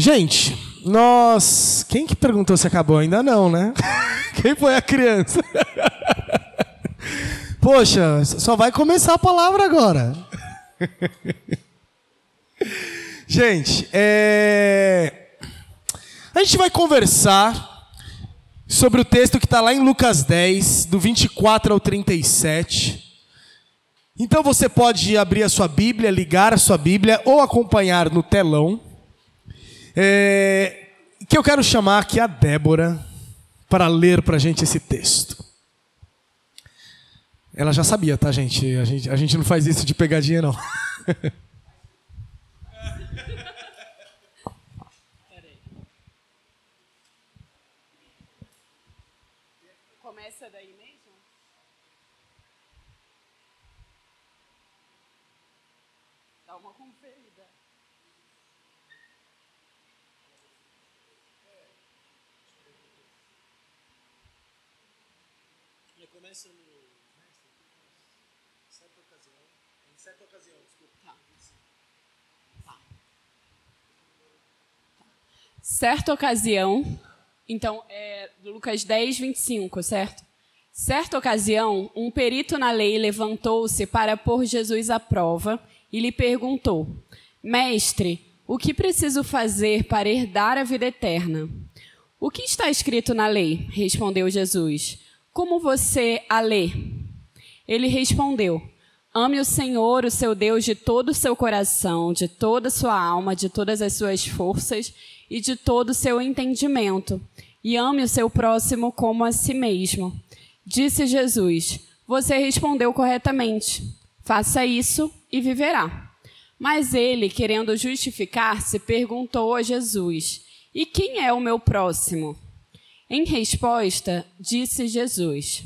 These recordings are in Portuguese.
Gente, nós. Quem que perguntou se acabou? Ainda não, né? Quem foi a criança? Poxa, só vai começar a palavra agora. Gente, é... a gente vai conversar sobre o texto que está lá em Lucas 10, do 24 ao 37. Então você pode abrir a sua Bíblia, ligar a sua Bíblia ou acompanhar no telão. É, que eu quero chamar aqui a Débora para ler para a gente esse texto. Ela já sabia, tá, gente? A gente, a gente não faz isso de pegadinha, não. no. Certa ocasião. Em certa ocasião, desculpa. Tá. Tá. Certa ocasião. Então, é Lucas 10, 25, certo? Certa ocasião, um perito na lei levantou-se para pôr Jesus à prova e lhe perguntou: Mestre, o que preciso fazer para herdar a vida eterna? O que está escrito na lei? Respondeu Jesus. Como você a lê? Ele respondeu: Ame o Senhor, o seu Deus, de todo o seu coração, de toda a sua alma, de todas as suas forças e de todo o seu entendimento. E ame o seu próximo como a si mesmo. Disse Jesus: Você respondeu corretamente. Faça isso e viverá. Mas ele, querendo justificar-se, perguntou a Jesus: E quem é o meu próximo? Em resposta, disse Jesus: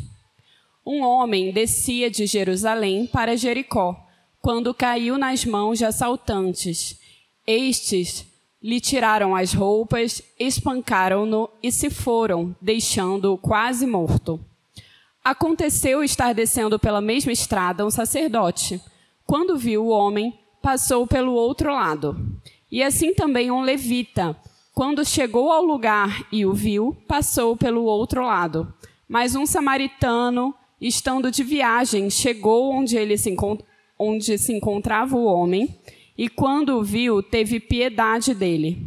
Um homem descia de Jerusalém para Jericó, quando caiu nas mãos de assaltantes. Estes lhe tiraram as roupas, espancaram-no e se foram, deixando-o quase morto. Aconteceu estar descendo pela mesma estrada um sacerdote. Quando viu o homem, passou pelo outro lado. E assim também um levita quando chegou ao lugar e o viu, passou pelo outro lado. Mas um samaritano, estando de viagem, chegou onde, ele se, onde se encontrava o homem e, quando o viu, teve piedade dele.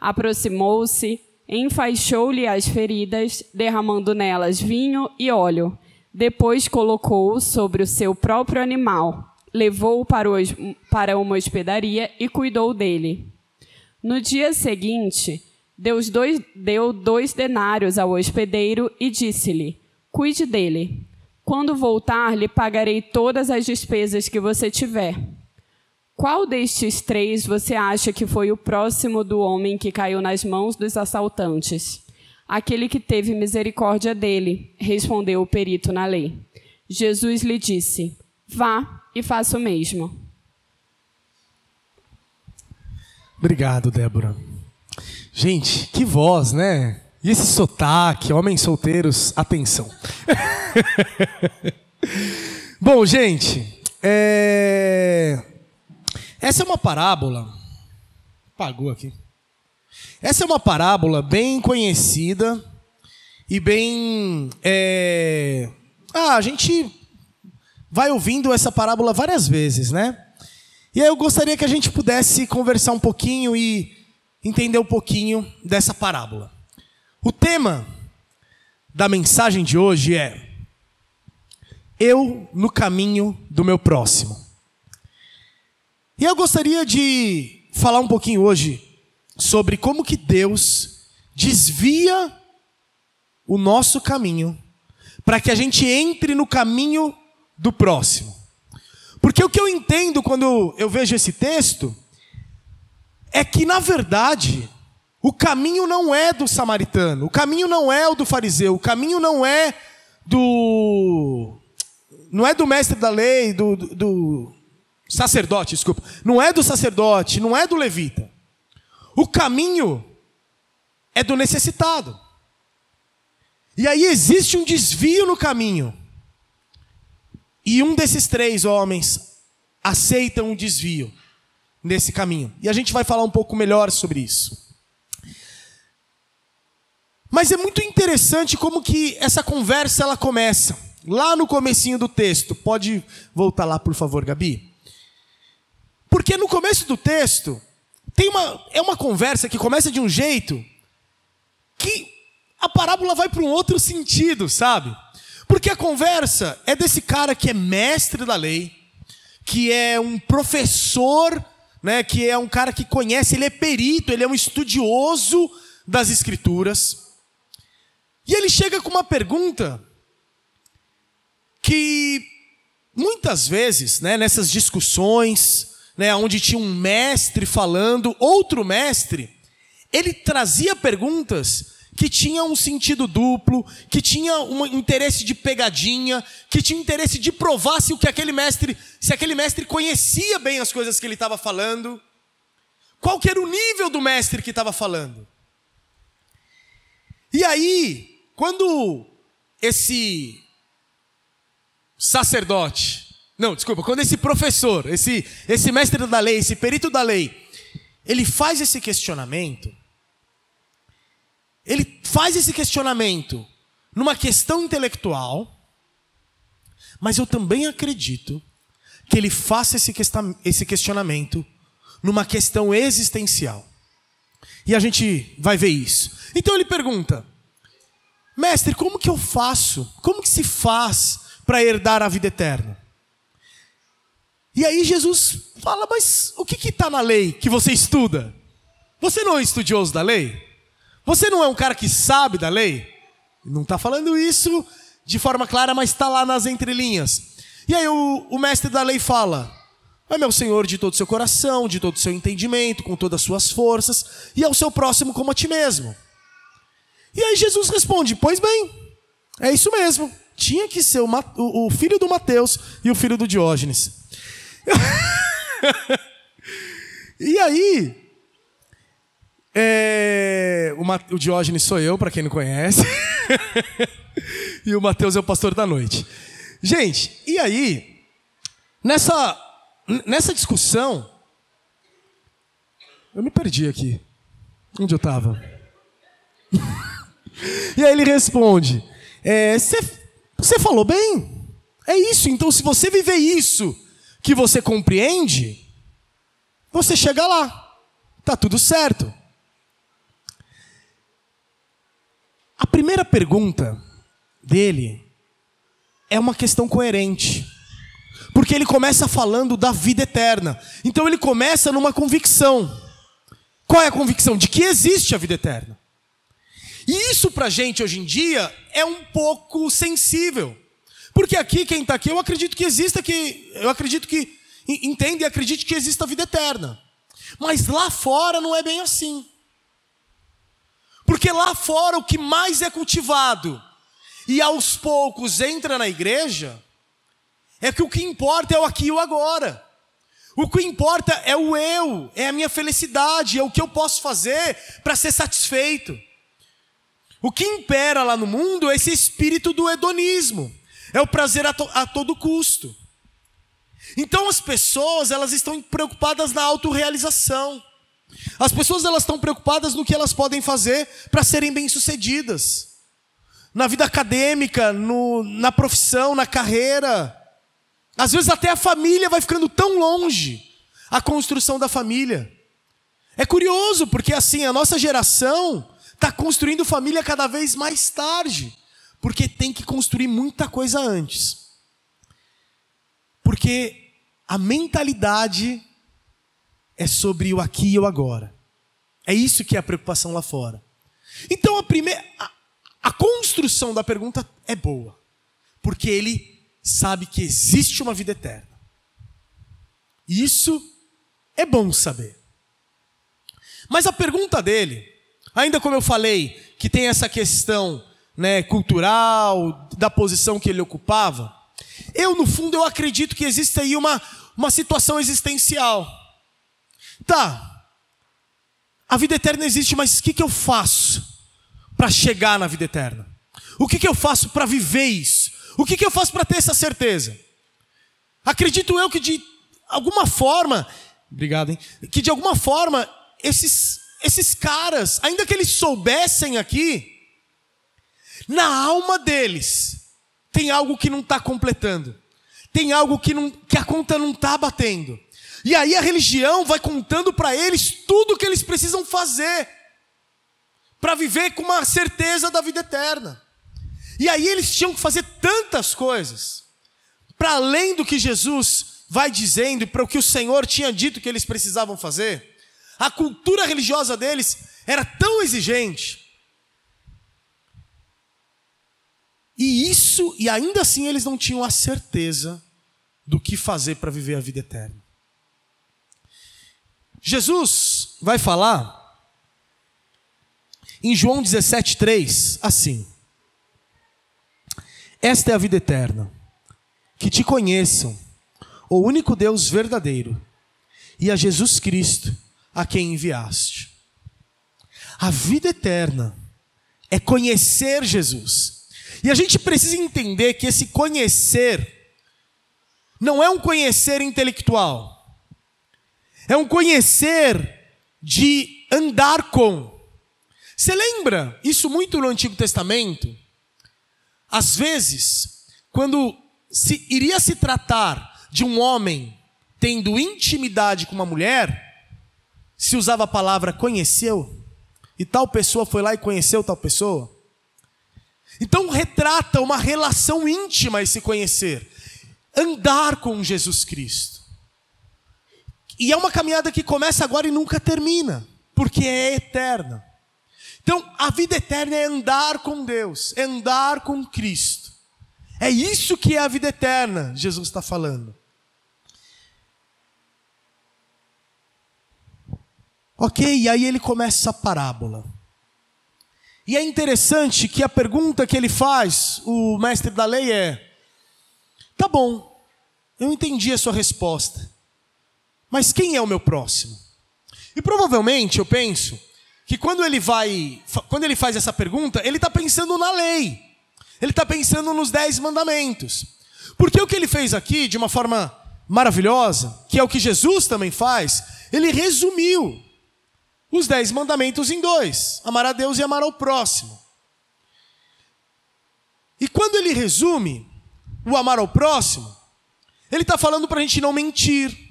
Aproximou-se, enfaixou-lhe as feridas, derramando nelas vinho e óleo. Depois colocou-o sobre o seu próprio animal, levou-o para, para uma hospedaria e cuidou dele. No dia seguinte, Deus dois, deu dois denários ao hospedeiro e disse-lhe: Cuide dele. Quando voltar, lhe pagarei todas as despesas que você tiver. Qual destes três você acha que foi o próximo do homem que caiu nas mãos dos assaltantes? Aquele que teve misericórdia dele, respondeu o perito na lei. Jesus lhe disse: Vá e faça o mesmo. Obrigado, Débora. Gente, que voz, né? E esse sotaque, homens solteiros, atenção. Bom, gente, é... essa é uma parábola. Pagou aqui. Essa é uma parábola bem conhecida e bem. É... Ah, a gente vai ouvindo essa parábola várias vezes, né? E aí eu gostaria que a gente pudesse conversar um pouquinho e entender um pouquinho dessa parábola. O tema da mensagem de hoje é Eu no caminho do meu próximo. E eu gostaria de falar um pouquinho hoje sobre como que Deus desvia o nosso caminho para que a gente entre no caminho do próximo. Porque o que eu entendo quando eu vejo esse texto é que, na verdade, o caminho não é do samaritano, o caminho não é o do fariseu, o caminho não é do. Não é do mestre da lei, do, do, do sacerdote, desculpa. Não é do sacerdote, não é do levita. O caminho é do necessitado. E aí existe um desvio no caminho. E um desses três homens aceita um desvio nesse caminho. E a gente vai falar um pouco melhor sobre isso. Mas é muito interessante como que essa conversa ela começa. Lá no comecinho do texto. Pode voltar lá, por favor, Gabi? Porque no começo do texto tem uma é uma conversa que começa de um jeito que a parábola vai para um outro sentido, sabe? Porque a conversa é desse cara que é mestre da lei, que é um professor, né, que é um cara que conhece, ele é perito, ele é um estudioso das escrituras. E ele chega com uma pergunta que muitas vezes, né, nessas discussões, né, onde tinha um mestre falando, outro mestre, ele trazia perguntas que tinha um sentido duplo, que tinha um interesse de pegadinha, que tinha interesse de provar se o que aquele mestre, se aquele mestre conhecia bem as coisas que ele estava falando. Qual que era o nível do mestre que estava falando? E aí, quando esse sacerdote, não, desculpa, quando esse professor, esse esse mestre da lei, esse perito da lei, ele faz esse questionamento, ele faz esse questionamento numa questão intelectual, mas eu também acredito que ele faça esse questionamento numa questão existencial. E a gente vai ver isso. Então ele pergunta: Mestre, como que eu faço? Como que se faz para herdar a vida eterna? E aí Jesus fala: Mas o que está na lei que você estuda? Você não é estudioso da lei? Você não é um cara que sabe da lei? Não está falando isso de forma clara, mas está lá nas entrelinhas. E aí o, o mestre da lei fala: é meu Senhor de todo o seu coração, de todo o seu entendimento, com todas as suas forças, e ao seu próximo como a ti mesmo. E aí Jesus responde: Pois bem, é isso mesmo. Tinha que ser o, o, o filho do Mateus e o filho do Diógenes. e aí, é, o, o Diógenes sou eu, para quem não conhece. e o Mateus é o pastor da noite. Gente, e aí, nessa, nessa discussão, eu me perdi aqui. Onde eu estava? e aí ele responde: Você é, falou bem? É isso, então se você viver isso que você compreende, você chega lá. Tá tudo certo. A primeira pergunta dele é uma questão coerente. Porque ele começa falando da vida eterna. Então ele começa numa convicção. Qual é a convicção? De que existe a vida eterna. E isso pra gente hoje em dia é um pouco sensível. Porque aqui, quem está aqui, eu acredito que exista que. Eu acredito que entende e acredite que exista a vida eterna. Mas lá fora não é bem assim. Porque lá fora o que mais é cultivado e aos poucos entra na igreja é que o que importa é o aqui e o agora. O que importa é o eu, é a minha felicidade, é o que eu posso fazer para ser satisfeito. O que impera lá no mundo é esse espírito do hedonismo, é o prazer a, to a todo custo. Então as pessoas, elas estão preocupadas na autorrealização. As pessoas elas estão preocupadas no que elas podem fazer para serem bem-sucedidas. Na vida acadêmica, no, na profissão, na carreira. Às vezes até a família vai ficando tão longe a construção da família. É curioso, porque assim, a nossa geração está construindo família cada vez mais tarde, porque tem que construir muita coisa antes. Porque a mentalidade é sobre o aqui e o agora. É isso que é a preocupação lá fora. Então a primeira a, construção da pergunta é boa, porque ele sabe que existe uma vida eterna. Isso é bom saber. Mas a pergunta dele, ainda como eu falei, que tem essa questão né, cultural, da posição que ele ocupava, eu, no fundo, eu acredito que existe aí uma, uma situação existencial. Tá, a vida eterna existe, mas o que, que eu faço para chegar na vida eterna? O que, que eu faço para viver isso? O que, que eu faço para ter essa certeza? Acredito eu que de alguma forma, obrigado, hein? Que de alguma forma esses, esses caras, ainda que eles soubessem aqui, Na alma deles tem algo que não está completando, tem algo que, não, que a conta não está batendo. E aí a religião vai contando para eles tudo o que eles precisam fazer para viver com uma certeza da vida eterna. E aí eles tinham que fazer tantas coisas, para além do que Jesus vai dizendo e para o que o Senhor tinha dito que eles precisavam fazer. A cultura religiosa deles era tão exigente. E isso, e ainda assim eles não tinham a certeza do que fazer para viver a vida eterna. Jesus vai falar em João 17,3 assim: Esta é a vida eterna, que te conheçam, o único Deus verdadeiro, e a Jesus Cristo, a quem enviaste. A vida eterna é conhecer Jesus. E a gente precisa entender que esse conhecer não é um conhecer intelectual, é um conhecer de andar com. Você lembra isso muito no Antigo Testamento? Às vezes, quando se iria se tratar de um homem tendo intimidade com uma mulher, se usava a palavra conheceu, e tal pessoa foi lá e conheceu tal pessoa. Então retrata uma relação íntima esse conhecer, andar com Jesus Cristo. E é uma caminhada que começa agora e nunca termina, porque é eterna. Então, a vida eterna é andar com Deus, é andar com Cristo. É isso que é a vida eterna, Jesus está falando. Ok, e aí ele começa essa parábola. E é interessante que a pergunta que ele faz, o mestre da lei, é: tá bom, eu entendi a sua resposta, mas quem é o meu próximo? E provavelmente eu penso que quando ele vai, quando ele faz essa pergunta, ele está pensando na lei, ele está pensando nos dez mandamentos, porque o que ele fez aqui, de uma forma maravilhosa, que é o que Jesus também faz, ele resumiu os dez mandamentos em dois: amar a Deus e amar ao próximo. E quando ele resume o amar ao próximo, ele está falando para a gente não mentir,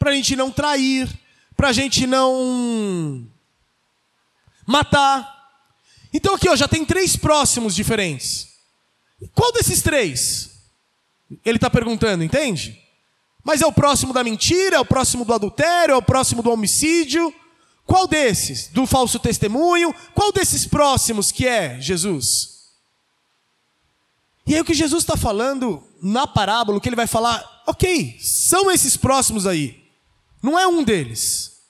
para a gente não trair, para a gente não matar. Então aqui ó, já tem três próximos diferentes. Qual desses três? Ele está perguntando, entende? Mas é o próximo da mentira, é o próximo do adultério, é o próximo do homicídio. Qual desses? Do falso testemunho? Qual desses próximos que é Jesus? E aí o que Jesus está falando na parábola, o que ele vai falar, ok, são esses próximos aí. Não é um deles.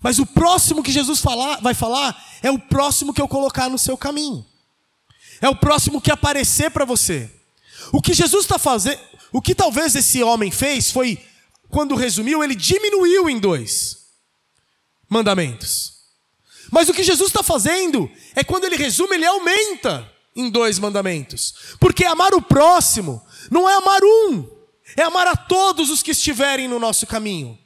Mas o próximo que Jesus falar, vai falar é o próximo que eu colocar no seu caminho. É o próximo que aparecer para você. O que Jesus está fazendo, o que talvez esse homem fez foi, quando resumiu, ele diminuiu em dois mandamentos. Mas o que Jesus está fazendo é quando ele resume, ele aumenta em dois mandamentos. Porque amar o próximo não é amar um, é amar a todos os que estiverem no nosso caminho.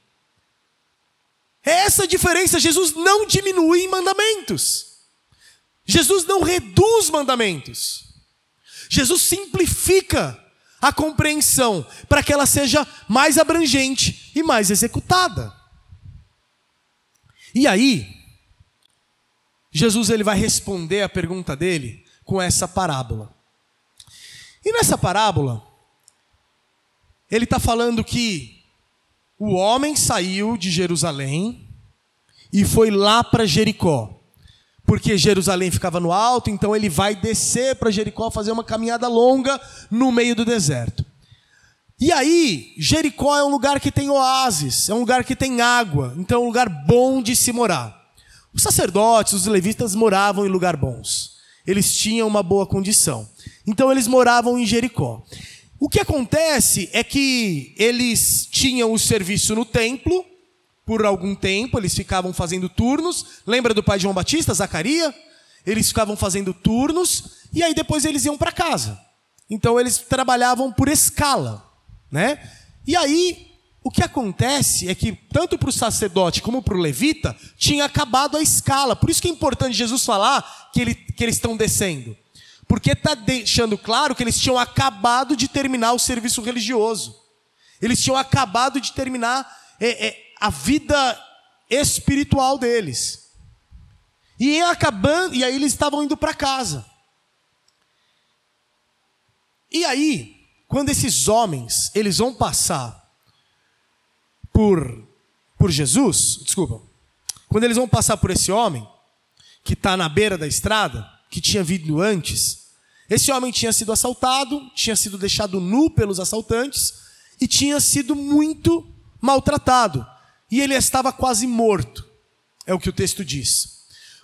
É essa a diferença. Jesus não diminui mandamentos. Jesus não reduz mandamentos. Jesus simplifica a compreensão para que ela seja mais abrangente e mais executada. E aí, Jesus ele vai responder a pergunta dele com essa parábola. E nessa parábola, ele está falando que o homem saiu de Jerusalém e foi lá para Jericó. Porque Jerusalém ficava no alto, então ele vai descer para Jericó, fazer uma caminhada longa no meio do deserto. E aí, Jericó é um lugar que tem oásis, é um lugar que tem água, então é um lugar bom de se morar. Os sacerdotes, os levitas moravam em lugar bons. Eles tinham uma boa condição. Então eles moravam em Jericó. O que acontece é que eles tinham o serviço no templo por algum tempo, eles ficavam fazendo turnos. Lembra do pai de João Batista, Zacaria? Eles ficavam fazendo turnos e aí depois eles iam para casa. Então eles trabalhavam por escala né? E aí, o que acontece é que, tanto para o sacerdote como para o levita, tinha acabado a escala. Por isso que é importante Jesus falar que, ele, que eles estão descendo. Porque está deixando claro que eles tinham acabado de terminar o serviço religioso. Eles tinham acabado de terminar é, é, a vida espiritual deles. E acabando, e aí eles estavam indo para casa. E aí, quando esses homens, eles vão passar por por Jesus, desculpa. Quando eles vão passar por esse homem que está na beira da estrada, que tinha vindo antes, esse homem tinha sido assaltado, tinha sido deixado nu pelos assaltantes e tinha sido muito maltratado. E ele estava quase morto. É o que o texto diz.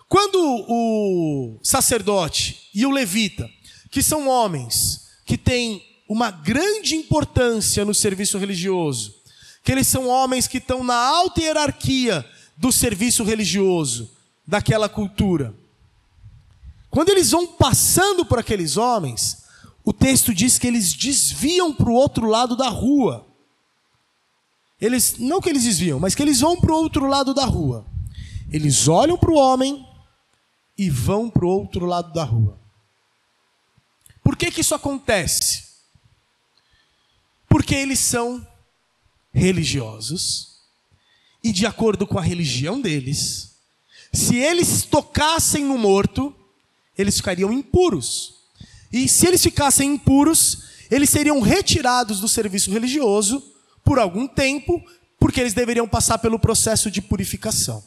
Quando o sacerdote e o levita, que são homens que têm uma grande importância no serviço religioso, que eles são homens que estão na alta hierarquia do serviço religioso daquela cultura. Quando eles vão passando por aqueles homens, o texto diz que eles desviam para o outro lado da rua. Eles, não que eles desviam, mas que eles vão para o outro lado da rua. Eles olham para o homem e vão para o outro lado da rua. Por que, que isso acontece? Porque eles são religiosos e, de acordo com a religião deles, se eles tocassem no morto, eles ficariam impuros. E se eles ficassem impuros, eles seriam retirados do serviço religioso por algum tempo, porque eles deveriam passar pelo processo de purificação.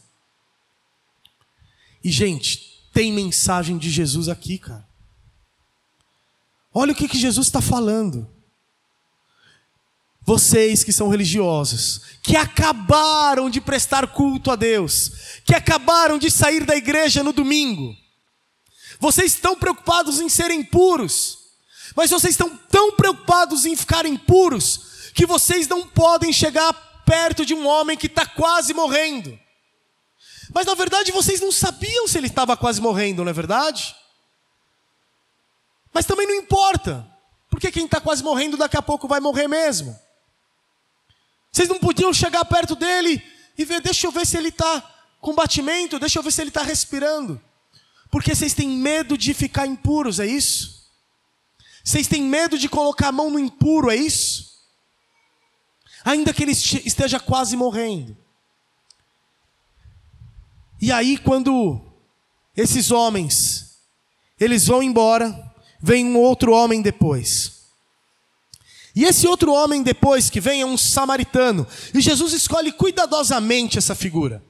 E, gente, tem mensagem de Jesus aqui, cara. Olha o que, que Jesus está falando. Vocês que são religiosos, que acabaram de prestar culto a Deus, que acabaram de sair da igreja no domingo, vocês estão preocupados em serem puros, mas vocês estão tão preocupados em ficarem puros, que vocês não podem chegar perto de um homem que está quase morrendo. Mas na verdade vocês não sabiam se ele estava quase morrendo, não é verdade? Mas também não importa, porque quem está quase morrendo daqui a pouco vai morrer mesmo. Vocês não podiam chegar perto dele e ver, deixa eu ver se ele está com batimento, deixa eu ver se ele está respirando. Porque vocês têm medo de ficar impuros, é isso? Vocês têm medo de colocar a mão no impuro, é isso? Ainda que ele esteja quase morrendo. E aí, quando esses homens, eles vão embora, vem um outro homem depois. E esse outro homem depois que vem é um samaritano. E Jesus escolhe cuidadosamente essa figura.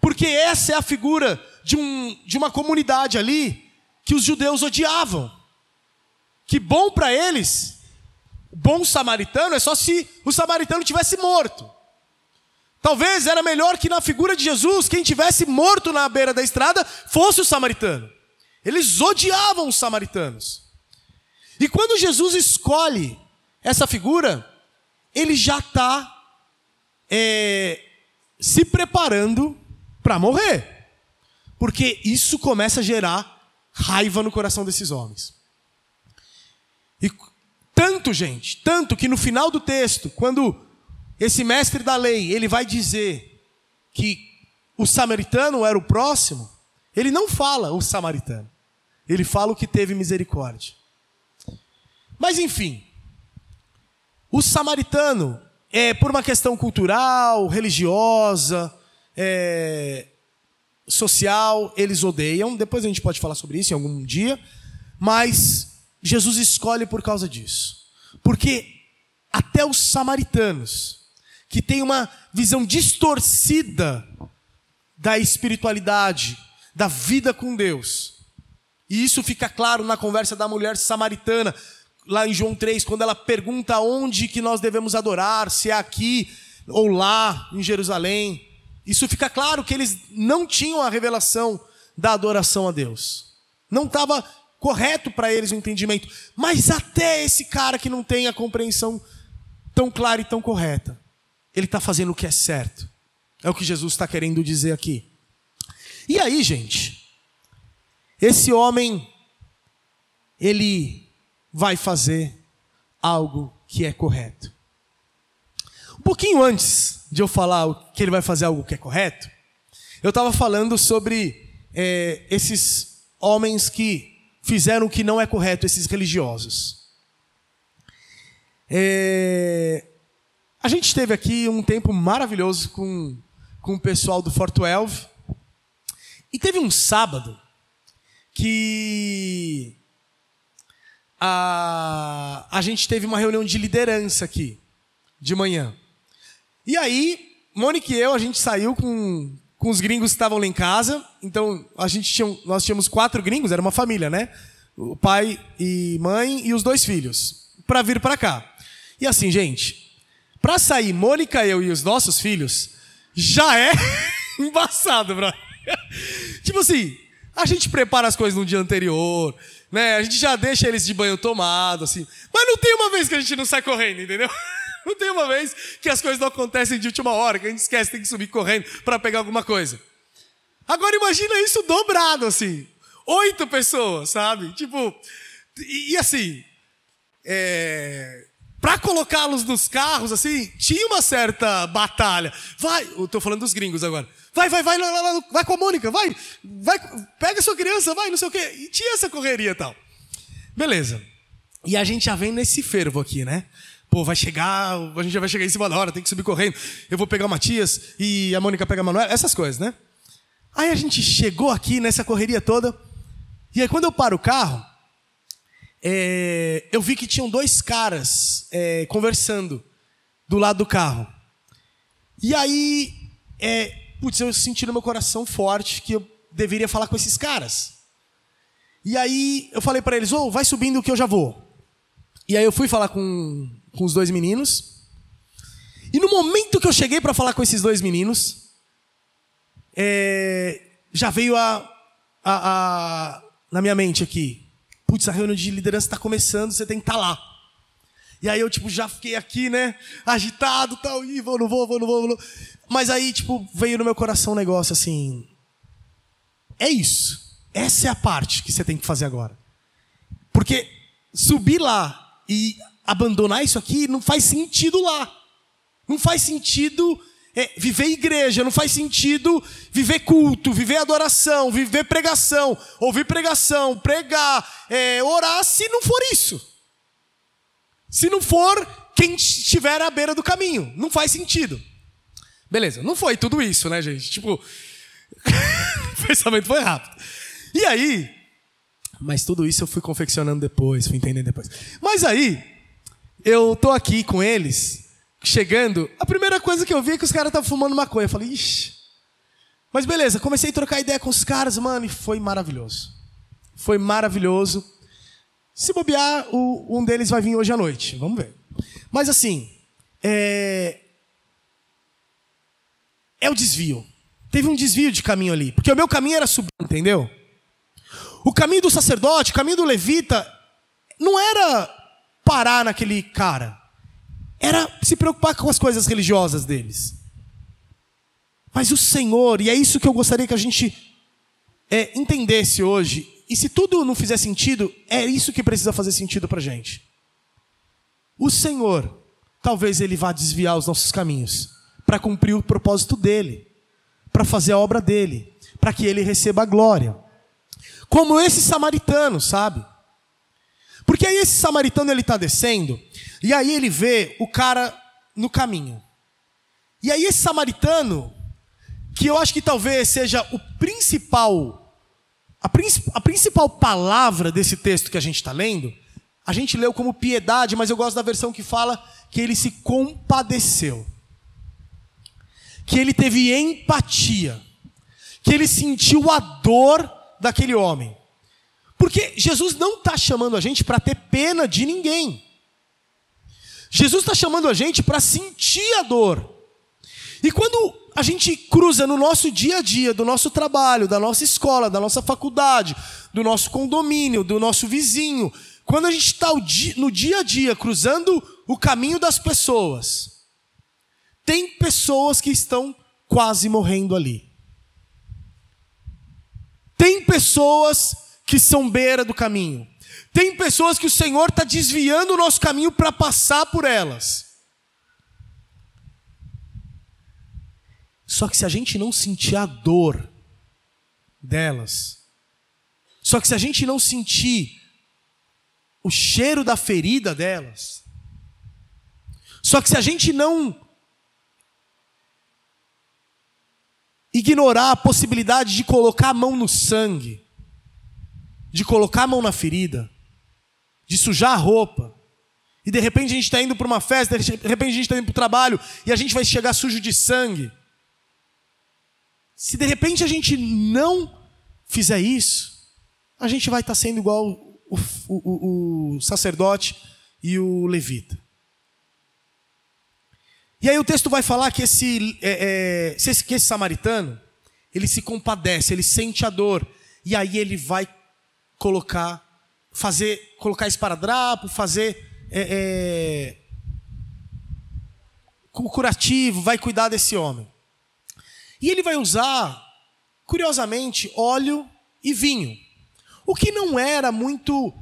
Porque essa é a figura de, um, de uma comunidade ali que os judeus odiavam. Que bom para eles, bom samaritano é só se o samaritano tivesse morto. Talvez era melhor que na figura de Jesus, quem tivesse morto na beira da estrada fosse o samaritano. Eles odiavam os samaritanos. E quando Jesus escolhe essa figura, ele já está é, se preparando para morrer. Porque isso começa a gerar raiva no coração desses homens. E tanto, gente, tanto que no final do texto, quando esse mestre da lei, ele vai dizer que o samaritano era o próximo, ele não fala o samaritano. Ele fala o que teve misericórdia. Mas enfim, o samaritano, é, por uma questão cultural, religiosa, é, social, eles odeiam. Depois a gente pode falar sobre isso em algum dia. Mas Jesus escolhe por causa disso. Porque até os samaritanos, que têm uma visão distorcida da espiritualidade, da vida com Deus, e isso fica claro na conversa da mulher samaritana, lá em João 3, quando ela pergunta onde que nós devemos adorar, se é aqui ou lá em Jerusalém. Isso fica claro que eles não tinham a revelação da adoração a Deus. Não estava correto para eles o entendimento. Mas até esse cara que não tem a compreensão tão clara e tão correta, ele está fazendo o que é certo. É o que Jesus está querendo dizer aqui. E aí, gente, esse homem, ele vai fazer algo que é correto. Pouquinho antes de eu falar que ele vai fazer algo que é correto, eu estava falando sobre é, esses homens que fizeram o que não é correto, esses religiosos. É, A gente teve aqui um tempo maravilhoso com, com o pessoal do Fort 12. E teve um sábado que a, a gente teve uma reunião de liderança aqui, de manhã. E aí, Mônica e eu, a gente saiu com, com os gringos que estavam lá em casa. Então, a gente tinha, nós tínhamos quatro gringos, era uma família, né? O pai e mãe e os dois filhos, para vir para cá. E assim, gente, para sair Mônica, eu e os nossos filhos, já é embaçado, bro. tipo assim, a gente prepara as coisas no dia anterior, né? A gente já deixa eles de banho tomado, assim. Mas não tem uma vez que a gente não sai correndo, entendeu? Não tem uma vez que as coisas não acontecem de última hora, que a gente esquece, tem que subir correndo para pegar alguma coisa. Agora imagina isso dobrado, assim. Oito pessoas, sabe? Tipo, e, e assim, é, para colocá-los nos carros, assim, tinha uma certa batalha. Vai, eu tô falando dos gringos agora. Vai, vai, vai, lá, lá, vai com a Mônica, vai, vai, pega sua criança, vai, não sei o quê. E tinha essa correria e tal. Beleza. E a gente já vem nesse fervo aqui, né? Pô, vai chegar, a gente já vai chegar em cima da hora, tem que subir correndo. Eu vou pegar o Matias e a Mônica pega a Manuela, essas coisas, né? Aí a gente chegou aqui nessa correria toda. E aí quando eu paro o carro, é, eu vi que tinham dois caras é, conversando do lado do carro. E aí, é, putz, eu senti no meu coração forte que eu deveria falar com esses caras. E aí eu falei para eles, ô, oh, vai subindo que eu já vou. E aí eu fui falar com, com os dois meninos. E no momento que eu cheguei para falar com esses dois meninos, é, já veio a, a, a, na minha mente aqui, putz, a reunião de liderança está começando, você tem que estar tá lá. E aí eu, tipo, já fiquei aqui, né, agitado, tal, e vou, não vou, vou, não vou, vou. Mas aí, tipo, veio no meu coração um negócio assim, é isso. Essa é a parte que você tem que fazer agora. Porque subir lá e abandonar isso aqui não faz sentido lá. Não faz sentido é, viver igreja, não faz sentido viver culto, viver adoração, viver pregação, ouvir pregação, pregar, é, orar, se não for isso. Se não for quem estiver à beira do caminho. Não faz sentido. Beleza, não foi tudo isso, né, gente? Tipo, o pensamento foi rápido. E aí, mas tudo isso eu fui confeccionando depois, fui entendendo depois. Mas aí, eu tô aqui com eles, chegando, a primeira coisa que eu vi é que os caras estavam fumando maconha. Eu falei, ixi. Mas beleza, comecei a trocar ideia com os caras, mano, e foi maravilhoso. Foi maravilhoso. Se bobear, o, um deles vai vir hoje à noite. Vamos ver. Mas assim, é, é o desvio. Teve um desvio de caminho ali. Porque o meu caminho era subir, entendeu? O caminho do sacerdote, o caminho do levita, não era parar naquele cara. Era se preocupar com as coisas religiosas deles. Mas o Senhor, e é isso que eu gostaria que a gente é, entendesse hoje, e se tudo não fizer sentido, é isso que precisa fazer sentido para gente. O Senhor, talvez Ele vá desviar os nossos caminhos para cumprir o propósito dele, para fazer a obra dele, para que Ele receba a glória. Como esse samaritano, sabe? Porque aí esse samaritano ele está descendo, e aí ele vê o cara no caminho. E aí esse samaritano, que eu acho que talvez seja o principal, a, princip, a principal palavra desse texto que a gente está lendo, a gente leu como piedade, mas eu gosto da versão que fala que ele se compadeceu. Que ele teve empatia. Que ele sentiu a dor daquele homem. Porque Jesus não está chamando a gente para ter pena de ninguém. Jesus está chamando a gente para sentir a dor. E quando a gente cruza no nosso dia a dia, do nosso trabalho, da nossa escola, da nossa faculdade, do nosso condomínio, do nosso vizinho, quando a gente está no dia a dia cruzando o caminho das pessoas, tem pessoas que estão quase morrendo ali. Tem pessoas que são beira do caminho. Tem pessoas que o Senhor está desviando o nosso caminho para passar por elas. Só que se a gente não sentir a dor delas, Só que se a gente não sentir o cheiro da ferida delas, só que se a gente não ignorar a possibilidade de colocar a mão no sangue, de colocar a mão na ferida, de sujar a roupa, e de repente a gente está indo para uma festa, de repente a gente está indo para o trabalho e a gente vai chegar sujo de sangue. Se de repente a gente não fizer isso, a gente vai estar tá sendo igual o, o, o, o sacerdote e o levita. E aí o texto vai falar que esse, é, é, que esse samaritano, ele se compadece, ele sente a dor. E aí ele vai colocar, fazer, colocar esparadrapo, fazer é, é, curativo, vai cuidar desse homem. E ele vai usar, curiosamente, óleo e vinho. O que não era muito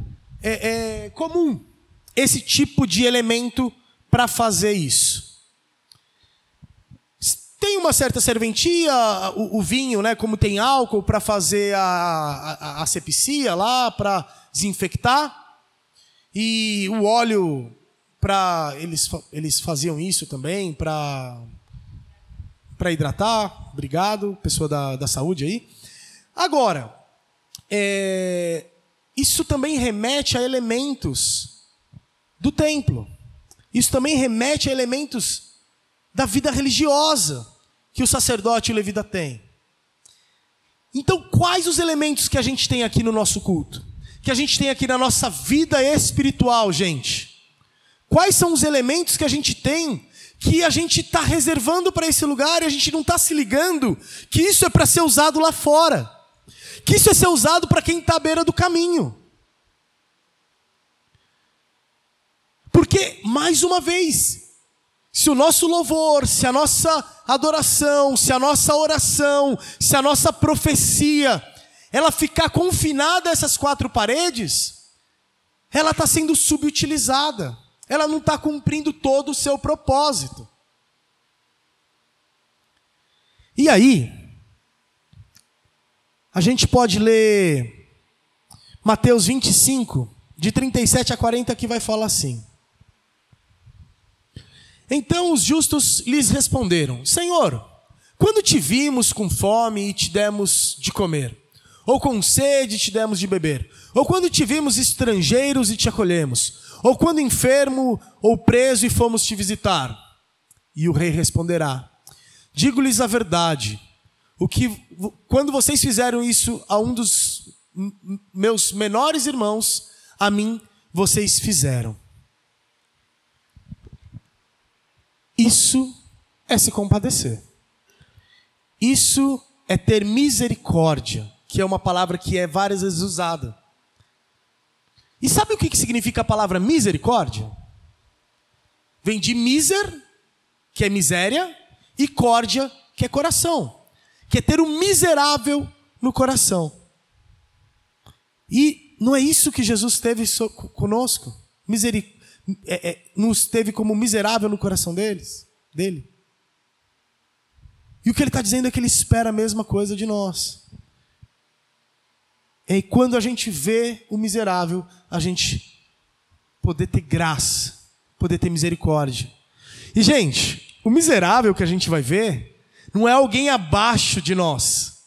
é, é, comum, esse tipo de elemento para fazer isso. Tem uma certa serventia, o, o vinho, né, como tem álcool para fazer a, a, a asepsia lá, para desinfectar. E o óleo, para eles, eles faziam isso também, para para hidratar. Obrigado, pessoa da, da saúde aí. Agora, é, isso também remete a elementos do templo. Isso também remete a elementos da vida religiosa que o sacerdote e o levita têm. Então, quais os elementos que a gente tem aqui no nosso culto? Que a gente tem aqui na nossa vida espiritual, gente? Quais são os elementos que a gente tem que a gente está reservando para esse lugar e a gente não está se ligando que isso é para ser usado lá fora? Que isso é ser usado para quem está à beira do caminho? Porque, mais uma vez, se o nosso louvor, se a nossa adoração, se a nossa oração, se a nossa profecia, ela ficar confinada a essas quatro paredes, ela está sendo subutilizada, ela não está cumprindo todo o seu propósito. E aí, a gente pode ler Mateus 25, de 37 a 40, que vai falar assim. Então os justos lhes responderam: Senhor, quando te vimos com fome e te demos de comer? Ou com sede e te demos de beber? Ou quando te vimos estrangeiros e te acolhemos? Ou quando enfermo ou preso e fomos te visitar? E o rei responderá: Digo-lhes a verdade, o que quando vocês fizeram isso a um dos meus menores irmãos, a mim vocês fizeram. Isso é se compadecer. Isso é ter misericórdia, que é uma palavra que é várias vezes usada. E sabe o que significa a palavra misericórdia? Vem de miser, que é miséria, e córdia, que é coração. Que é ter o miserável no coração. E não é isso que Jesus teve conosco? Misericórdia é, é, nos teve como miserável no coração deles, dele. E o que ele está dizendo é que ele espera a mesma coisa de nós. E quando a gente vê o miserável, a gente poder ter graça, poder ter misericórdia. E, gente, o miserável que a gente vai ver não é alguém abaixo de nós.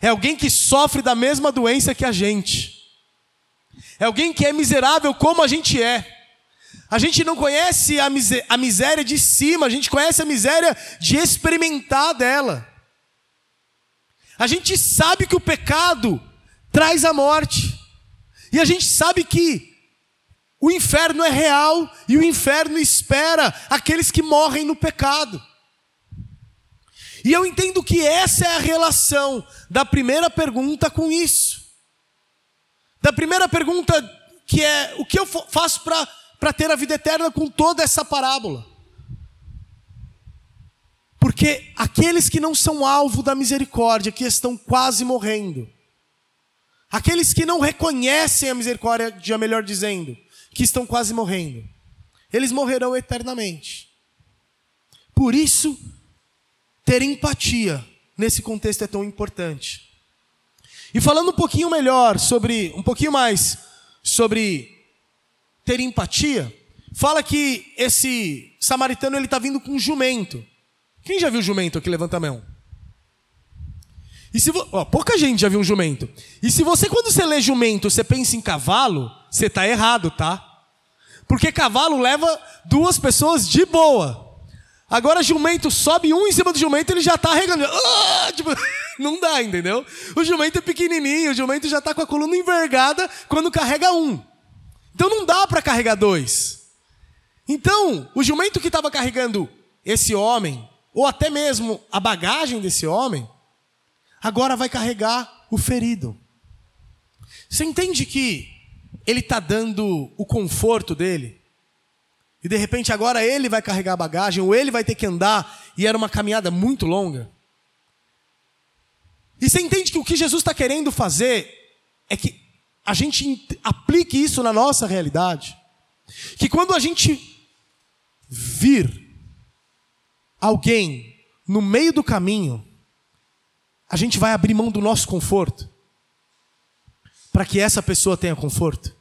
É alguém que sofre da mesma doença que a gente. É alguém que é miserável como a gente é. A gente não conhece a, a miséria de cima, a gente conhece a miséria de experimentar dela. A gente sabe que o pecado traz a morte. E a gente sabe que o inferno é real e o inferno espera aqueles que morrem no pecado. E eu entendo que essa é a relação da primeira pergunta com isso da primeira pergunta, que é: o que eu faço para ter a vida eterna com toda essa parábola? Porque aqueles que não são alvo da misericórdia, que estão quase morrendo, aqueles que não reconhecem a misericórdia, melhor dizendo, que estão quase morrendo, eles morrerão eternamente. Por isso, ter empatia nesse contexto é tão importante. E falando um pouquinho melhor sobre, um pouquinho mais sobre ter empatia, fala que esse samaritano ele está vindo com um jumento. Quem já viu jumento aqui? Levanta a mão. E se vo... Pouca gente já viu um jumento. E se você, quando você lê jumento, você pensa em cavalo, você está errado, tá? Porque cavalo leva duas pessoas de boa. Agora jumento sobe um em cima do jumento, ele já está regando. Ah, tipo, não dá, entendeu? O jumento é pequenininho, o jumento já está com a coluna envergada quando carrega um. Então não dá para carregar dois. Então, o jumento que estava carregando esse homem, ou até mesmo a bagagem desse homem, agora vai carregar o ferido. Você entende que ele está dando o conforto dele? E de repente agora ele vai carregar a bagagem, ou ele vai ter que andar, e era uma caminhada muito longa. E você entende que o que Jesus está querendo fazer é que a gente aplique isso na nossa realidade. Que quando a gente vir alguém no meio do caminho, a gente vai abrir mão do nosso conforto para que essa pessoa tenha conforto.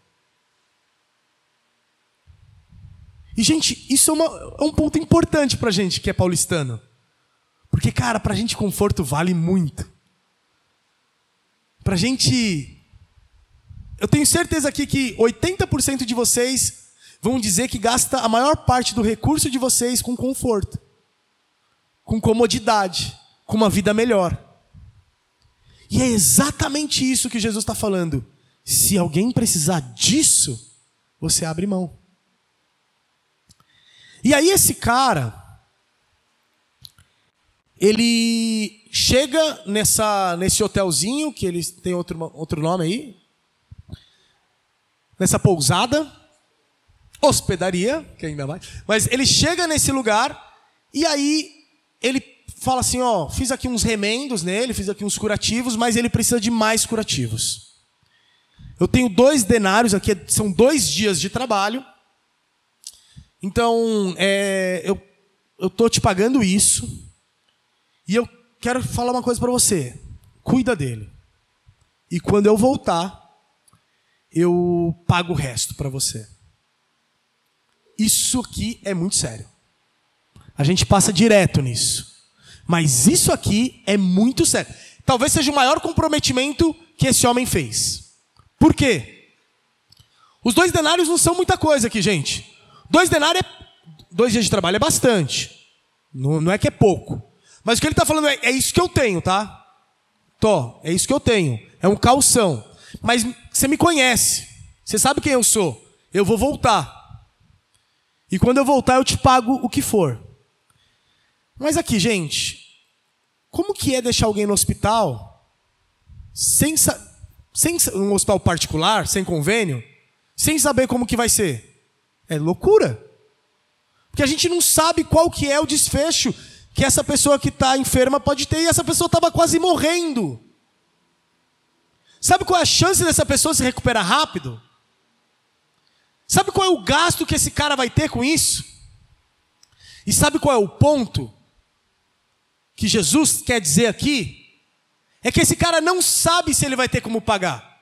E, gente, isso é, uma, é um ponto importante para a gente que é paulistano. Porque, cara, para a gente conforto vale muito. Para a gente eu tenho certeza aqui que 80% de vocês vão dizer que gasta a maior parte do recurso de vocês com conforto, com comodidade, com uma vida melhor. E é exatamente isso que Jesus está falando. Se alguém precisar disso, você abre mão. E aí esse cara, ele chega nessa, nesse hotelzinho, que ele tem outro, outro nome aí, nessa pousada, hospedaria, que ainda mais. Mas ele chega nesse lugar e aí ele fala assim, ó, fiz aqui uns remendos nele, fiz aqui uns curativos, mas ele precisa de mais curativos. Eu tenho dois denários aqui, são dois dias de trabalho. Então, é, eu eu tô te pagando isso e eu quero falar uma coisa para você. Cuida dele. E quando eu voltar, eu pago o resto para você. Isso aqui é muito sério. A gente passa direto nisso. Mas isso aqui é muito sério. Talvez seja o maior comprometimento que esse homem fez. Por quê? Os dois denários não são muita coisa aqui, gente. Dois denários é. Dois dias de trabalho é bastante. Não, não é que é pouco. Mas o que ele está falando é, é isso que eu tenho, tá? Tô, é isso que eu tenho. É um calção. Mas você me conhece. Você sabe quem eu sou. Eu vou voltar. E quando eu voltar, eu te pago o que for. Mas aqui, gente, como que é deixar alguém no hospital sem, sem um hospital particular, sem convênio, sem saber como que vai ser? É loucura. Porque a gente não sabe qual que é o desfecho que essa pessoa que está enferma pode ter e essa pessoa estava quase morrendo. Sabe qual é a chance dessa pessoa se recuperar rápido? Sabe qual é o gasto que esse cara vai ter com isso? E sabe qual é o ponto que Jesus quer dizer aqui? É que esse cara não sabe se ele vai ter como pagar.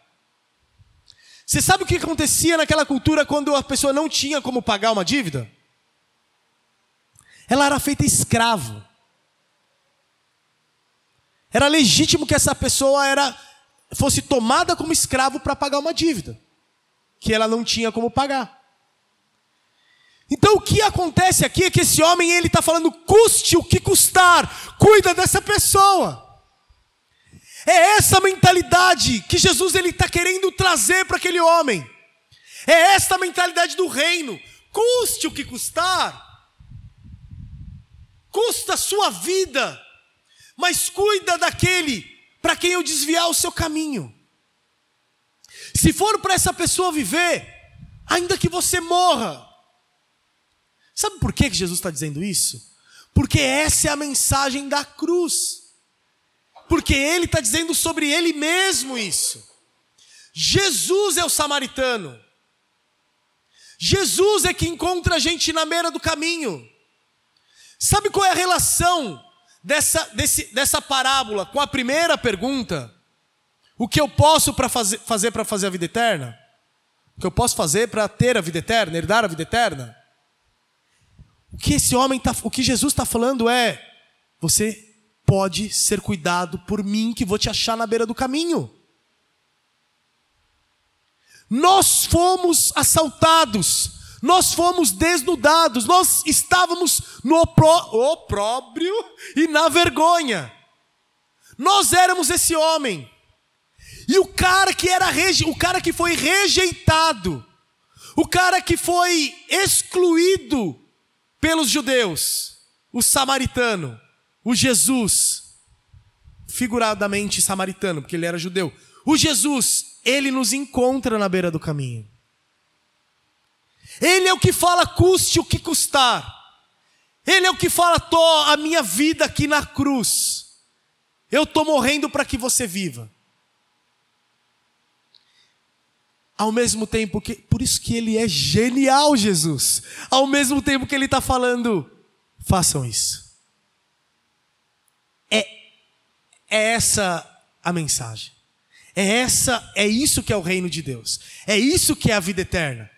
Você sabe o que acontecia naquela cultura quando a pessoa não tinha como pagar uma dívida? Ela era feita escravo. Era legítimo que essa pessoa era fosse tomada como escravo para pagar uma dívida que ela não tinha como pagar. Então o que acontece aqui é que esse homem ele está falando custe o que custar, cuida dessa pessoa. É essa mentalidade que Jesus ele está querendo trazer para aquele homem. É essa mentalidade do reino. Custe o que custar. Custa a sua vida, mas cuida daquele para quem eu desviar o seu caminho. Se for para essa pessoa viver, ainda que você morra. Sabe por que Jesus está dizendo isso? Porque essa é a mensagem da cruz. Porque ele está dizendo sobre ele mesmo isso. Jesus é o samaritano. Jesus é que encontra a gente na beira do caminho. Sabe qual é a relação dessa, desse, dessa parábola com a primeira pergunta, O que eu posso para fazer, fazer para fazer a vida eterna? O que eu posso fazer para ter a vida eterna, herdar a vida eterna? O que esse homem tá, o que Jesus está falando é: você pode ser cuidado por mim, que vou te achar na beira do caminho. Nós fomos assaltados, nós fomos desnudados, nós estávamos no opróbrio e na vergonha. Nós éramos esse homem. E o cara que era o cara que foi rejeitado, o cara que foi excluído pelos judeus, o samaritano, o Jesus, figuradamente samaritano, porque ele era judeu. O Jesus, ele nos encontra na beira do caminho. Ele é o que fala, custe o que custar. Ele é o que fala, tô a minha vida aqui na cruz. Eu estou morrendo para que você viva. Ao mesmo tempo que, por isso que ele é genial, Jesus. Ao mesmo tempo que ele está falando, façam isso. É, é essa a mensagem. É essa, é isso que é o reino de Deus. É isso que é a vida eterna.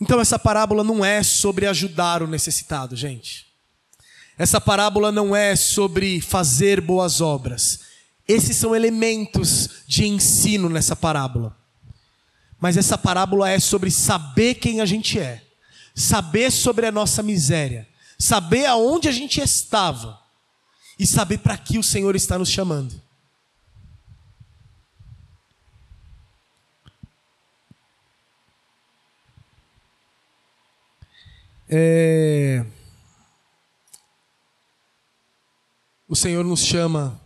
Então essa parábola não é sobre ajudar o necessitado, gente. Essa parábola não é sobre fazer boas obras. Esses são elementos de ensino nessa parábola. Mas essa parábola é sobre saber quem a gente é, saber sobre a nossa miséria, saber aonde a gente estava e saber para que o Senhor está nos chamando. É... o Senhor nos chama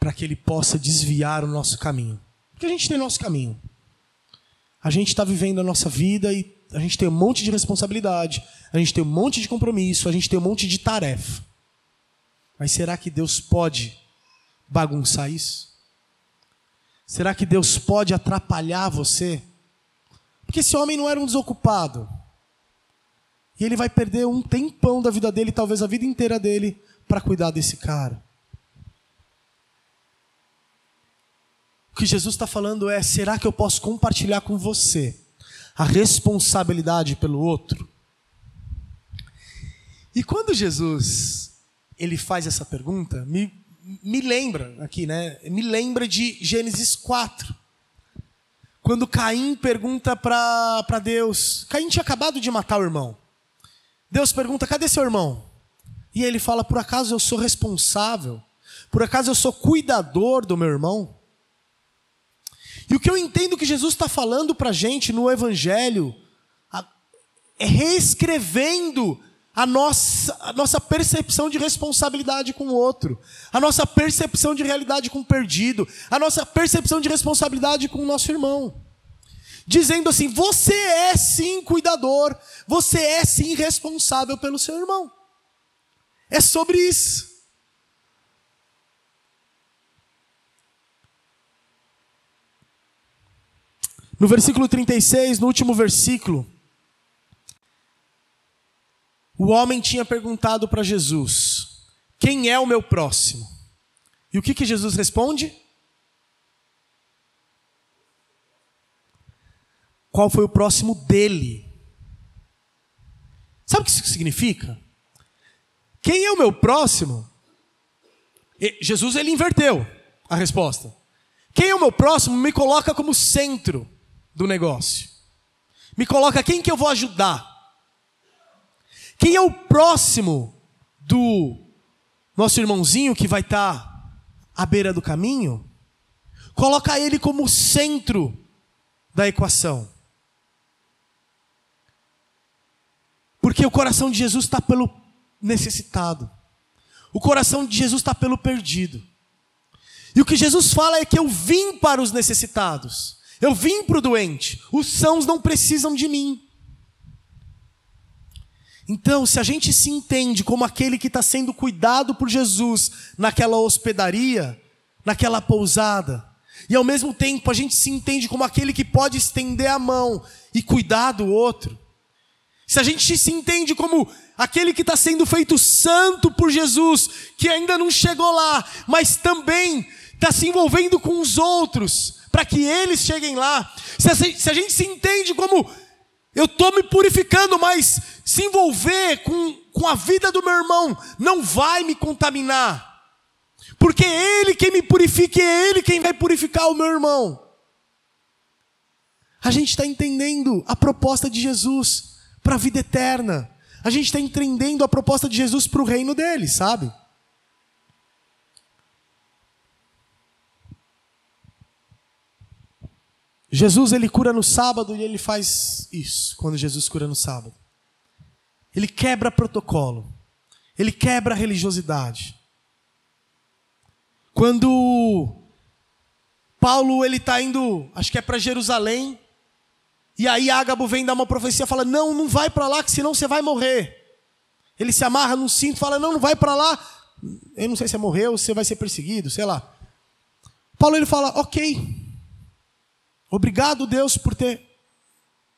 para que Ele possa desviar o nosso caminho. Porque a gente tem nosso caminho. A gente está vivendo a nossa vida e a gente tem um monte de responsabilidade, a gente tem um monte de compromisso, a gente tem um monte de tarefa. Mas será que Deus pode bagunçar isso? Será que Deus pode atrapalhar você? Porque esse homem não era um desocupado. E ele vai perder um tempão da vida dele, talvez a vida inteira dele, para cuidar desse cara. O que Jesus está falando é: será que eu posso compartilhar com você a responsabilidade pelo outro? E quando Jesus ele faz essa pergunta, me, me lembra aqui, né? Me lembra de Gênesis 4. Quando Caim pergunta para Deus, Caim tinha acabado de matar o irmão. Deus pergunta: cadê seu irmão? E ele fala: Por acaso eu sou responsável? Por acaso eu sou cuidador do meu irmão? E o que eu entendo que Jesus está falando para a gente no Evangelho é reescrevendo a nossa, a nossa percepção de responsabilidade com o outro, a nossa percepção de realidade com o perdido, a nossa percepção de responsabilidade com o nosso irmão. Dizendo assim: você é sim cuidador, você é sim responsável pelo seu irmão. É sobre isso. No versículo 36, no último versículo, o homem tinha perguntado para Jesus: Quem é o meu próximo? E o que, que Jesus responde? Qual foi o próximo dele? Sabe o que isso significa? Quem é o meu próximo? E Jesus ele inverteu a resposta. Quem é o meu próximo me coloca como centro do negócio. Me coloca quem que eu vou ajudar. Quem é o próximo do nosso irmãozinho que vai estar tá à beira do caminho? Coloca ele como centro da equação. Porque o coração de Jesus está pelo necessitado. O coração de Jesus está pelo perdido. E o que Jesus fala é que eu vim para os necessitados. Eu vim para o doente. Os sãos não precisam de mim. Então, se a gente se entende como aquele que está sendo cuidado por Jesus naquela hospedaria, naquela pousada, e ao mesmo tempo a gente se entende como aquele que pode estender a mão e cuidar do outro, se a gente se entende como aquele que está sendo feito santo por Jesus, que ainda não chegou lá, mas também está se envolvendo com os outros, para que eles cheguem lá, se a, se a gente se entende como eu estou me purificando, mas se envolver com, com a vida do meu irmão não vai me contaminar. Porque é Ele quem me purifica, é Ele quem vai purificar o meu irmão. A gente está entendendo a proposta de Jesus para a vida eterna. A gente está entendendo a proposta de Jesus para o reino dele, sabe? Jesus ele cura no sábado e ele faz isso quando Jesus cura no sábado. Ele quebra protocolo. Ele quebra religiosidade. Quando Paulo ele está indo, acho que é para Jerusalém, e aí Ágabo vem dar uma profecia, fala: "Não, não vai para lá, que senão você vai morrer". Ele se amarra no cinto, fala: "Não, não vai para lá". Eu não sei se é morrer ou se vai ser perseguido, sei lá. Paulo ele fala: "OK, Obrigado, Deus, por ter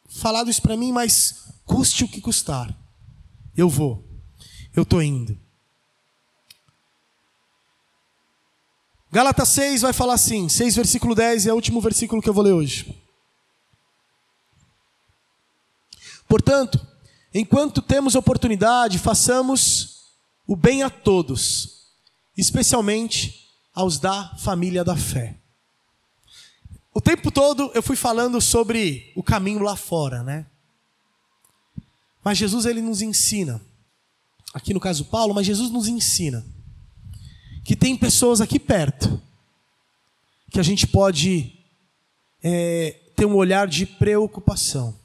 falado isso para mim, mas custe o que custar. Eu vou. Eu estou indo. Gálatas 6 vai falar assim, 6 versículo 10 é o último versículo que eu vou ler hoje. Portanto, enquanto temos oportunidade, façamos o bem a todos, especialmente aos da família da fé. O tempo todo eu fui falando sobre o caminho lá fora, né? Mas Jesus ele nos ensina, aqui no caso Paulo, mas Jesus nos ensina que tem pessoas aqui perto que a gente pode é, ter um olhar de preocupação,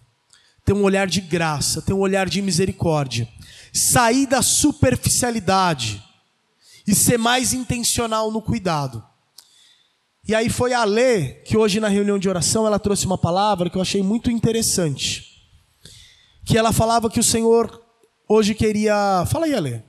ter um olhar de graça, ter um olhar de misericórdia, sair da superficialidade e ser mais intencional no cuidado. E aí foi a Lê que hoje na reunião de oração ela trouxe uma palavra que eu achei muito interessante. Que ela falava que o Senhor hoje queria. Fala aí, Alê.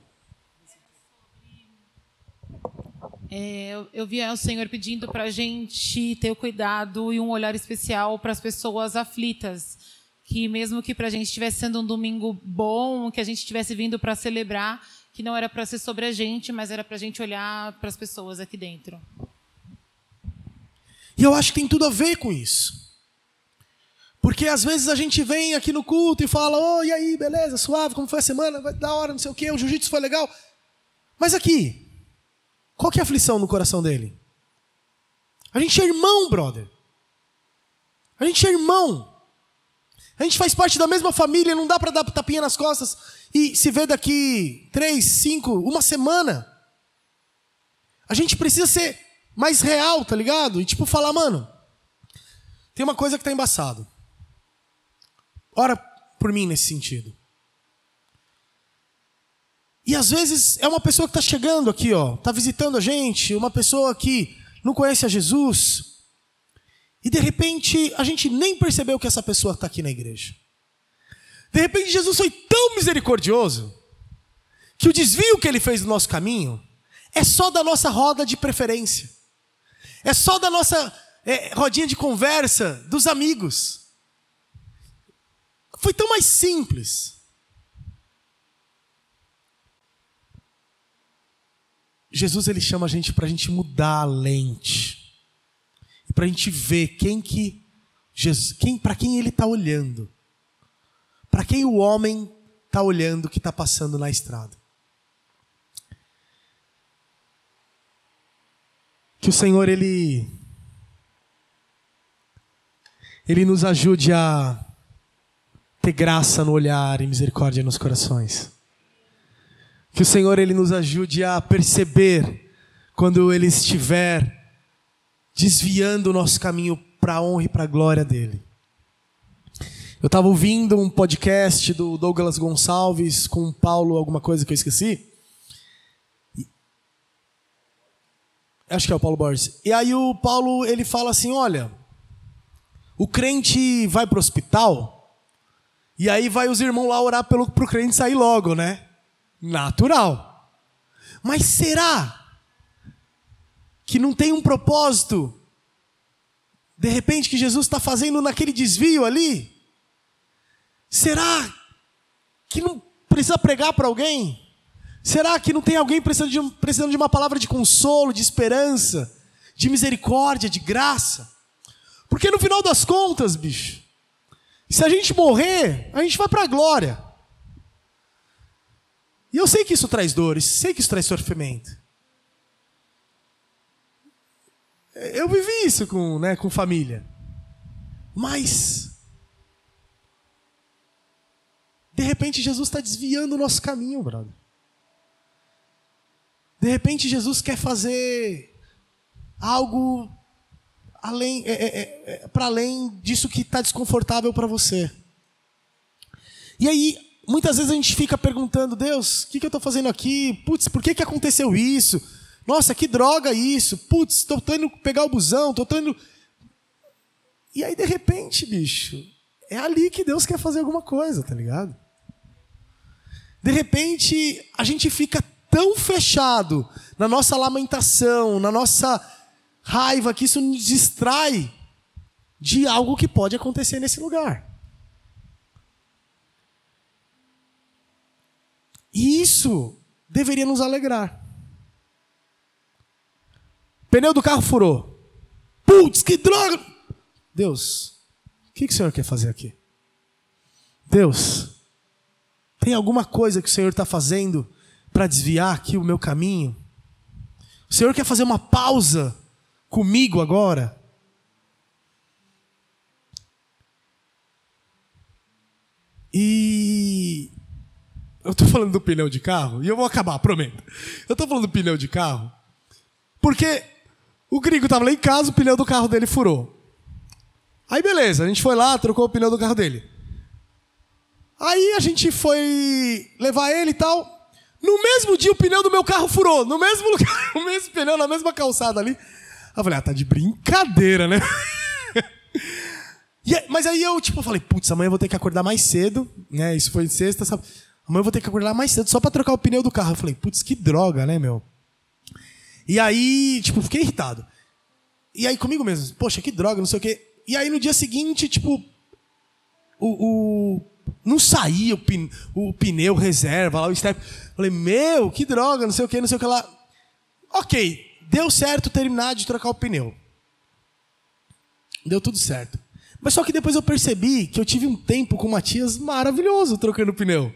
É, eu, eu via o Senhor pedindo para a gente ter o cuidado e um olhar especial para as pessoas aflitas. Que mesmo que para a gente estivesse sendo um domingo bom, que a gente estivesse vindo para celebrar, que não era para ser sobre a gente, mas era para a gente olhar para as pessoas aqui dentro. E eu acho que tem tudo a ver com isso. Porque às vezes a gente vem aqui no culto e fala: "Oh, e aí, beleza, suave, como foi a semana? Vai da hora, não sei o quê, o jiu-jitsu foi legal". Mas aqui, qual que é a aflição no coração dele? A gente é irmão, brother. A gente é irmão. A gente faz parte da mesma família, não dá para dar tapinha nas costas e se ver daqui três, cinco, uma semana. A gente precisa ser mais real, tá ligado? E tipo, falar, mano, tem uma coisa que tá embaçado. Ora por mim nesse sentido. E às vezes é uma pessoa que está chegando aqui, ó, está visitando a gente, uma pessoa que não conhece a Jesus, e de repente a gente nem percebeu que essa pessoa está aqui na igreja. De repente Jesus foi tão misericordioso que o desvio que ele fez do nosso caminho é só da nossa roda de preferência. É só da nossa é, rodinha de conversa, dos amigos. Foi tão mais simples. Jesus ele chama a gente para a gente mudar a lente e para a gente ver quem que Jesus, quem para quem ele está olhando, para quem o homem está olhando que está passando na estrada. Que o Senhor ele ele nos ajude a ter graça no olhar e misericórdia nos corações. Que o Senhor ele nos ajude a perceber quando ele estiver desviando o nosso caminho para a honra e para a glória dele. Eu estava ouvindo um podcast do Douglas Gonçalves com Paulo, alguma coisa que eu esqueci. Acho que é o Paulo Borges. E aí o Paulo ele fala assim: olha, o crente vai para o hospital e aí vai os irmãos lá orar pelo pro crente sair logo, né? Natural. Mas será que não tem um propósito? De repente que Jesus está fazendo naquele desvio ali? Será que não precisa pregar para alguém? Será que não tem alguém precisando de, precisando de uma palavra de consolo, de esperança, de misericórdia, de graça? Porque no final das contas, bicho, se a gente morrer, a gente vai para a glória. E eu sei que isso traz dores, sei que isso traz sofrimento. Eu vivi isso com, né, com família. Mas, de repente, Jesus está desviando o nosso caminho, brother. De repente, Jesus quer fazer algo além, é, é, é, para além disso que está desconfortável para você. E aí, muitas vezes a gente fica perguntando, Deus, o que, que eu estou fazendo aqui? Putz, por que, que aconteceu isso? Nossa, que droga isso? Putz, estou indo pegar o busão, estou indo. E aí, de repente, bicho, é ali que Deus quer fazer alguma coisa, tá ligado? De repente, a gente fica tão fechado na nossa lamentação, na nossa raiva, que isso nos distrai de algo que pode acontecer nesse lugar. E isso deveria nos alegrar. Pneu do carro furou. Putz, que droga! Deus, o que, que o Senhor quer fazer aqui? Deus, tem alguma coisa que o Senhor está fazendo para desviar aqui o meu caminho? O Senhor quer fazer uma pausa comigo agora? E eu estou falando do pneu de carro e eu vou acabar, prometo. Eu estou falando do pneu de carro porque o gringo estava lá em casa, o pneu do carro dele furou. Aí beleza, a gente foi lá, trocou o pneu do carro dele. Aí a gente foi levar ele e tal. No mesmo dia o pneu do meu carro furou, no mesmo lugar, no mesmo pneu, na mesma calçada ali. Eu falei, ah, tá de brincadeira, né? aí, mas aí eu, tipo, falei, putz, amanhã eu vou ter que acordar mais cedo, né? Isso foi sexta, sabe? Amanhã eu vou ter que acordar mais cedo só pra trocar o pneu do carro. Eu falei, putz, que droga, né, meu? E aí, tipo, fiquei irritado. E aí comigo mesmo, poxa, que droga, não sei o quê. E aí no dia seguinte, tipo, o, o não saía o, pin, o pneu reserva lá, o step. Falei, meu, que droga, não sei o que, não sei o que lá. Ok, deu certo terminar de trocar o pneu. Deu tudo certo. Mas só que depois eu percebi que eu tive um tempo com o Matias maravilhoso trocando pneu.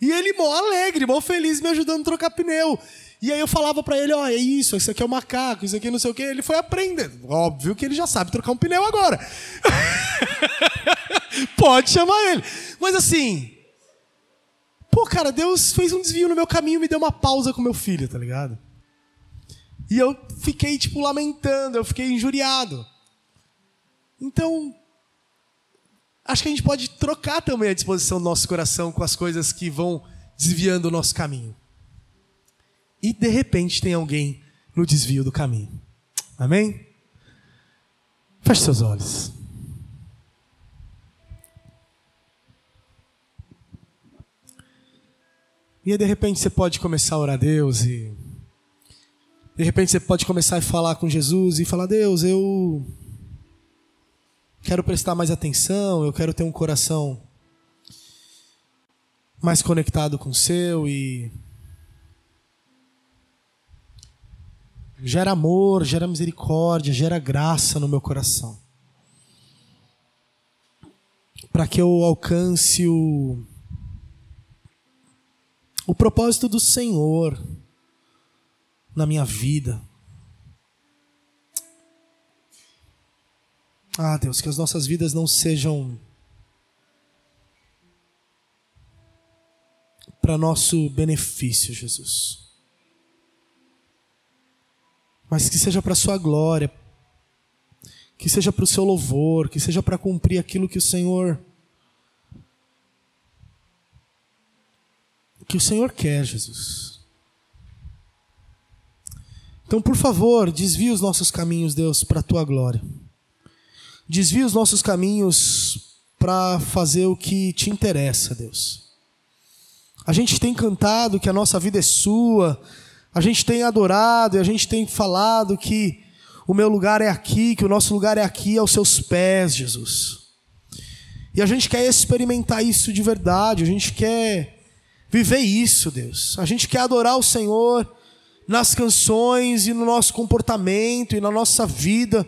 E ele mó alegre, mó feliz me ajudando a trocar pneu. E aí eu falava para ele, ó, oh, é isso, isso aqui é o macaco, isso aqui não sei o quê. Ele foi aprendendo. Óbvio que ele já sabe trocar um pneu agora. Pode chamar ele. Mas assim, pô, cara, Deus fez um desvio no meu caminho e me deu uma pausa com meu filho, tá ligado? E eu fiquei, tipo, lamentando, eu fiquei injuriado. Então, acho que a gente pode trocar também a disposição do nosso coração com as coisas que vão desviando o nosso caminho e de repente tem alguém no desvio do caminho. Amém? Feche seus olhos. E aí, de repente você pode começar a orar a Deus e de repente você pode começar a falar com Jesus e falar: Deus, eu quero prestar mais atenção, eu quero ter um coração mais conectado com o seu e gera amor, gera misericórdia, gera graça no meu coração. Para que eu alcance o, o propósito do Senhor na minha vida. Ah, Deus, que as nossas vidas não sejam para nosso benefício, Jesus mas que seja para sua glória, que seja para o seu louvor, que seja para cumprir aquilo que o Senhor que o Senhor quer, Jesus. Então, por favor, desvia os nossos caminhos, Deus, para a tua glória. Desvia os nossos caminhos para fazer o que te interessa, Deus. A gente tem cantado que a nossa vida é sua, a gente tem adorado e a gente tem falado que o meu lugar é aqui, que o nosso lugar é aqui aos seus pés, Jesus. E a gente quer experimentar isso de verdade, a gente quer viver isso, Deus. A gente quer adorar o Senhor nas canções e no nosso comportamento e na nossa vida.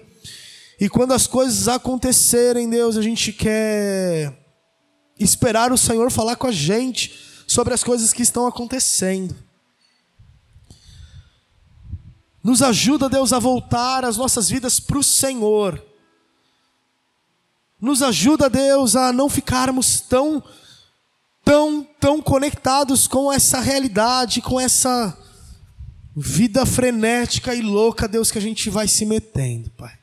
E quando as coisas acontecerem, Deus, a gente quer esperar o Senhor falar com a gente sobre as coisas que estão acontecendo. Nos ajuda, Deus, a voltar as nossas vidas para o Senhor. Nos ajuda, Deus, a não ficarmos tão, tão, tão conectados com essa realidade, com essa vida frenética e louca, Deus, que a gente vai se metendo, Pai.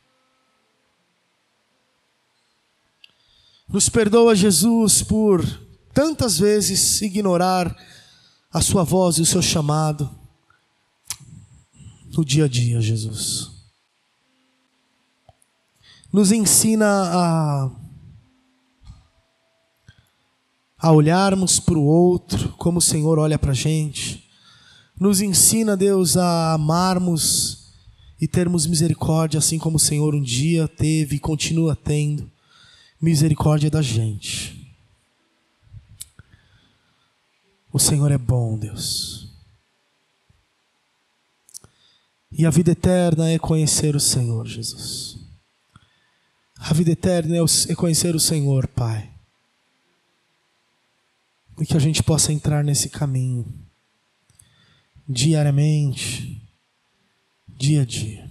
Nos perdoa, Jesus, por tantas vezes ignorar a Sua voz e o seu chamado no dia a dia, Jesus. Nos ensina a, a olharmos para o outro como o Senhor olha para a gente. Nos ensina, Deus, a amarmos e termos misericórdia, assim como o Senhor um dia teve e continua tendo misericórdia da gente. O Senhor é bom, Deus. E a vida eterna é conhecer o Senhor, Jesus. A vida eterna é conhecer o Senhor, Pai. E que a gente possa entrar nesse caminho diariamente, dia a dia.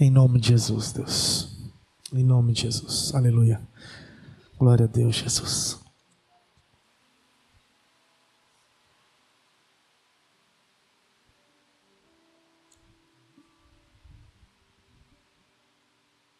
Em nome de Jesus, Deus. Em nome de Jesus. Aleluia. Glória a Deus, Jesus.